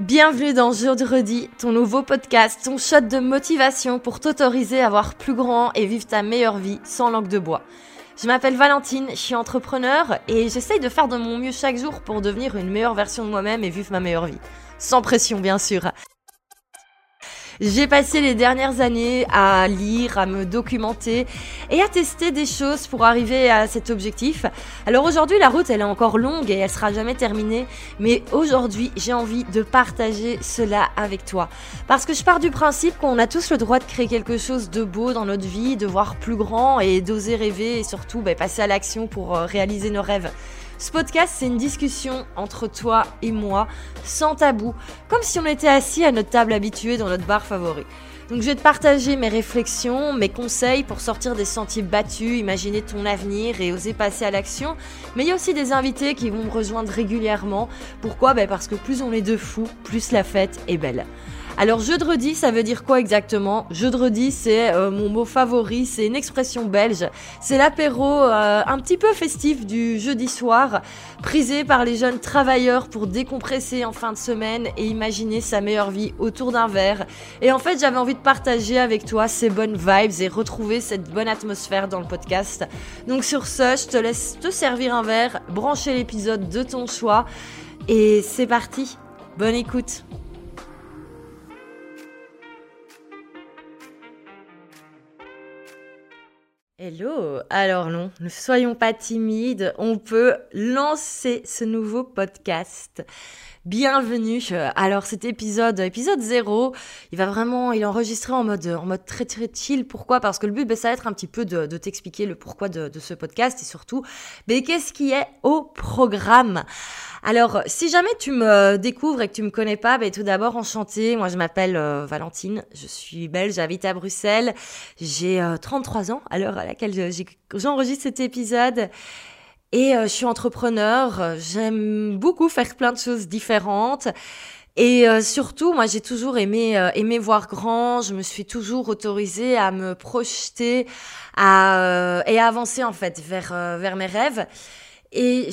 Bienvenue dans Jeudi, ton nouveau podcast, ton shot de motivation pour t'autoriser à voir plus grand et vivre ta meilleure vie sans langue de bois. Je m'appelle Valentine, je suis entrepreneur et j'essaye de faire de mon mieux chaque jour pour devenir une meilleure version de moi-même et vivre ma meilleure vie. Sans pression bien sûr. J'ai passé les dernières années à lire, à me documenter et à tester des choses pour arriver à cet objectif. Alors aujourd'hui, la route, elle est encore longue et elle sera jamais terminée. Mais aujourd'hui, j'ai envie de partager cela avec toi. Parce que je pars du principe qu'on a tous le droit de créer quelque chose de beau dans notre vie, de voir plus grand et d'oser rêver et surtout bah, passer à l'action pour euh, réaliser nos rêves. Ce podcast, c'est une discussion entre toi et moi, sans tabou, comme si on était assis à notre table habituée dans notre bar favori. Donc je vais te partager mes réflexions, mes conseils pour sortir des sentiers battus, imaginer ton avenir et oser passer à l'action. Mais il y a aussi des invités qui vont me rejoindre régulièrement. Pourquoi? Ben Parce que plus on est de fous, plus la fête est belle. Alors jeudi, ça veut dire quoi exactement? Jeudi, c'est euh, mon mot favori, c'est une expression belge. C'est l'apéro euh, un petit peu festif du jeudi soir, prisé par les jeunes travailleurs pour décompresser en fin de semaine et imaginer sa meilleure vie autour d'un verre. Et en fait, j'avais envie de partager avec toi ces bonnes vibes et retrouver cette bonne atmosphère dans le podcast. Donc sur ce, je te laisse te servir un verre, brancher l'épisode de ton choix et c'est parti. Bonne écoute. Hello Alors non, ne soyons pas timides, on peut lancer ce nouveau podcast. Bienvenue. Alors cet épisode, épisode 0, il va vraiment, il est enregistré en mode, en mode très très chill. Pourquoi? Parce que le but, ben, ça va être un petit peu de, t'expliquer le pourquoi de, ce podcast et surtout, ben, qu'est-ce qui est au programme? Alors, si jamais tu me découvres et que tu me connais pas, ben, tout d'abord, enchantée. Moi, je m'appelle euh, Valentine. Je suis belge, j'habite à Bruxelles. J'ai 33 euh, ans à l'heure à laquelle j'enregistre cet épisode. Et euh, je suis entrepreneur. J'aime beaucoup faire plein de choses différentes. Et surtout, moi, j'ai toujours aimé aimé voir grand. Je me suis toujours autorisée à me projeter, à et à avancer en fait vers vers mes rêves. Et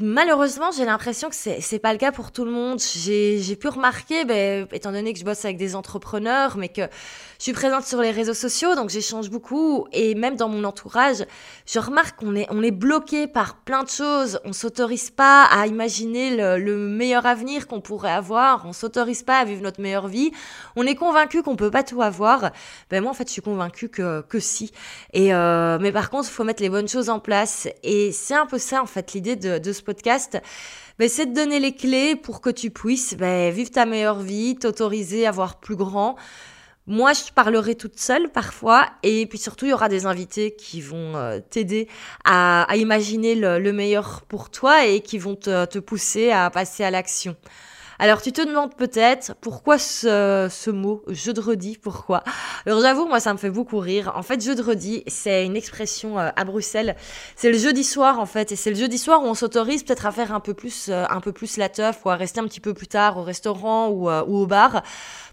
Malheureusement, j'ai l'impression que c'est c'est pas le cas pour tout le monde. J'ai pu remarquer, ben, étant donné que je bosse avec des entrepreneurs, mais que je suis présente sur les réseaux sociaux, donc j'échange beaucoup et même dans mon entourage, je remarque qu'on est on est bloqué par plein de choses. On s'autorise pas à imaginer le, le meilleur avenir qu'on pourrait avoir. On s'autorise pas à vivre notre meilleure vie. On est convaincu qu'on peut pas tout avoir. Ben moi, en fait, je suis convaincue que que si. Et euh, mais par contre, il faut mettre les bonnes choses en place. Et c'est un peu ça, en fait, l'idée de de ce podcast, ben, c'est de donner les clés pour que tu puisses ben, vivre ta meilleure vie, t'autoriser à voir plus grand. Moi, je parlerai toute seule parfois, et puis surtout, il y aura des invités qui vont euh, t'aider à, imaginer le, meilleur pour toi et qui vont te pousser à passer à l'action. Alors tu te demandes peut-être pourquoi ce, ce mot jeudi, pourquoi? Alors j'avoue, moi ça me fait beaucoup rire. En fait, jeudi, c'est une expression euh, à Bruxelles. C'est le jeudi soir en fait, et c'est le jeudi soir où on s'autorise peut-être à faire un peu plus, euh, un peu plus la teuf ou à rester un petit peu plus tard au restaurant ou, euh, au bar.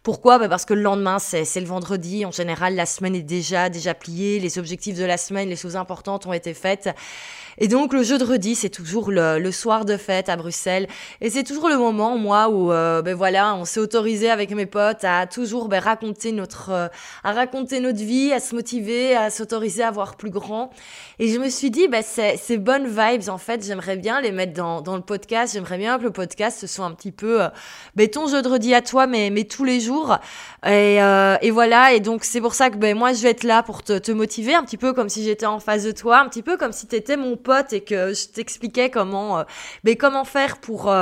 Pourquoi? Bah Parce que le lendemain, c'est le vendredi. En général, la semaine est déjà, déjà pliée. Les objectifs de la semaine, les choses importantes ont été faites. Et donc le jeudi, c'est toujours le, le, soir de fête à Bruxelles. Et c'est toujours le moment, moi, euh, ben voilà, on s'est autorisé avec mes potes à toujours ben, raconter notre, euh, à raconter notre vie, à se motiver, à s'autoriser à voir plus grand. Et je me suis dit, ben, ces bonnes vibes, en fait, j'aimerais bien les mettre dans, dans le podcast. J'aimerais bien que le podcast ce soit un petit peu euh, ben, ton jeudi à toi, mais, mais tous les jours. Et, euh, et voilà. Et donc c'est pour ça que ben moi je vais être là pour te, te motiver un petit peu comme si j'étais en face de toi, un petit peu comme si tu étais mon pote et que je t'expliquais comment, ben, comment faire pour,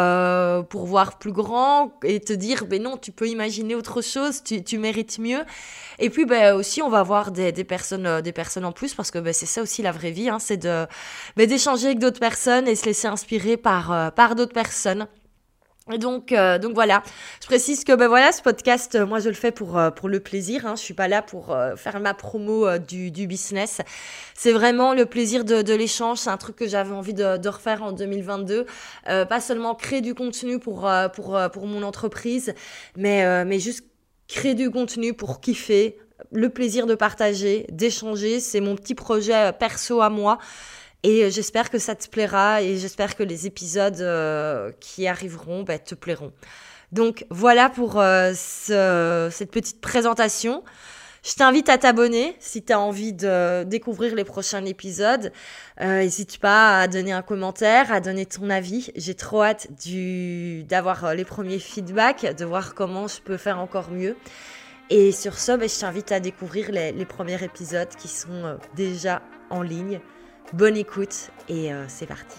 pour voir plus grand et te dire, ben non, tu peux imaginer autre chose, tu, tu mérites mieux. Et puis ben, aussi, on va avoir des, des personnes, euh, des personnes en plus parce que ben, c'est ça aussi la vraie vie, hein, c'est de ben, d'échanger avec d'autres personnes et se laisser inspirer par, par d'autres personnes. Donc, euh, donc voilà. Je précise que ben voilà, ce podcast, euh, moi je le fais pour euh, pour le plaisir. Hein. Je suis pas là pour faire ma promo du, du business. C'est vraiment le plaisir de, de l'échange. C'est un truc que j'avais envie de, de, refaire en 2022. pas seulement créer du contenu pour pour pour mon entreprise, mais mais juste créer du contenu pour kiffer, le plaisir de partager, d'échanger. C'est mon petit projet perso à moi. Et euh, j'espère que ça te plaira et j'espère que les épisodes euh, qui arriveront bah, te plairont. Donc voilà pour euh, cette petite présentation. Je t'invite à t'abonner si tu as envie de découvrir les prochains épisodes. N'hésite pas à donner un commentaire, à donner ton avis. J'ai trop hâte d'avoir les premiers feedbacks, de voir comment je peux faire encore mieux. Et sur ce, ben, je t'invite à découvrir les, premiers épisodes qui sont déjà en ligne. Bonne écoute et c'est parti.